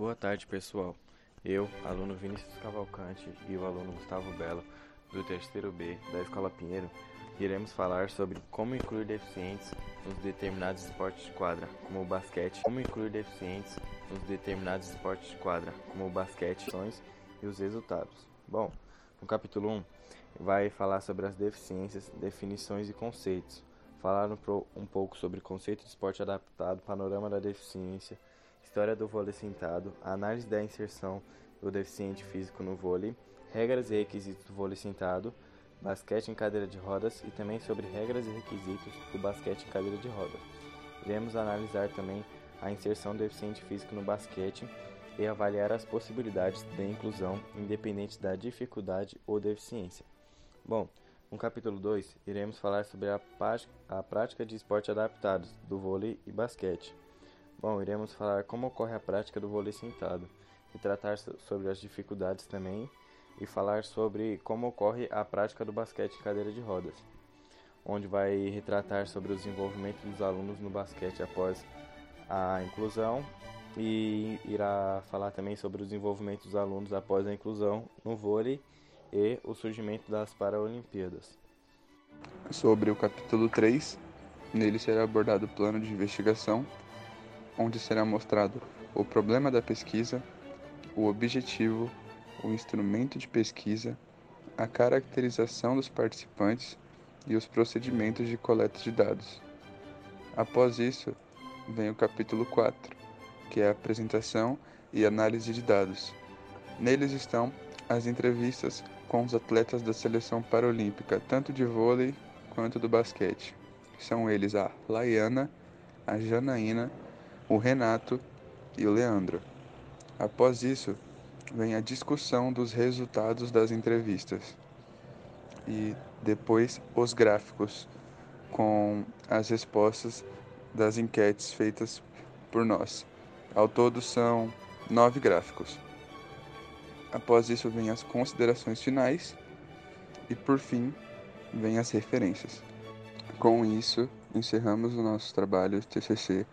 Boa tarde, pessoal. Eu, aluno Vinícius Cavalcante e o aluno Gustavo Belo, do terceiro B da Escola Pinheiro, iremos falar sobre como incluir deficientes nos determinados esportes de quadra, como o basquete, como incluir deficientes nos determinados esportes de quadra, como o basquete, e os resultados. Bom, no capítulo 1 vai falar sobre as deficiências, definições e conceitos. Falar um pouco sobre conceito de esporte adaptado, panorama da deficiência, história do vôlei sentado, análise da inserção do deficiente físico no vôlei, regras e requisitos do vôlei sentado, basquete em cadeira de rodas e também sobre regras e requisitos do basquete em cadeira de rodas. Iremos analisar também a inserção do deficiente físico no basquete e avaliar as possibilidades de inclusão independente da dificuldade ou deficiência. Bom, no capítulo 2, iremos falar sobre a, a prática de esporte adaptados do vôlei e basquete. Bom, iremos falar como ocorre a prática do vôlei sentado e tratar sobre as dificuldades também e falar sobre como ocorre a prática do basquete em cadeira de rodas, onde vai retratar sobre o desenvolvimento dos alunos no basquete após a inclusão e irá falar também sobre o desenvolvimento dos alunos após a inclusão no vôlei e o surgimento das Paralimpíadas. Sobre o capítulo 3, nele será abordado o plano de investigação onde será mostrado o problema da pesquisa, o objetivo, o instrumento de pesquisa, a caracterização dos participantes e os procedimentos de coleta de dados. Após isso, vem o capítulo 4, que é a apresentação e análise de dados. Neles estão as entrevistas com os atletas da seleção paralímpica, tanto de vôlei quanto do basquete. São eles a Laiana, a Janaína o Renato e o Leandro. Após isso, vem a discussão dos resultados das entrevistas e depois os gráficos com as respostas das enquetes feitas por nós. Ao todo são nove gráficos. Após isso vem as considerações finais e por fim vem as referências. Com isso, encerramos o nosso trabalho TCC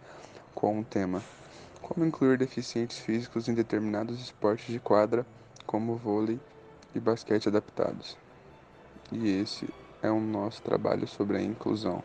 com o tema Como incluir deficientes físicos em determinados esportes de quadra, como vôlei e basquete adaptados. E esse é o nosso trabalho sobre a inclusão.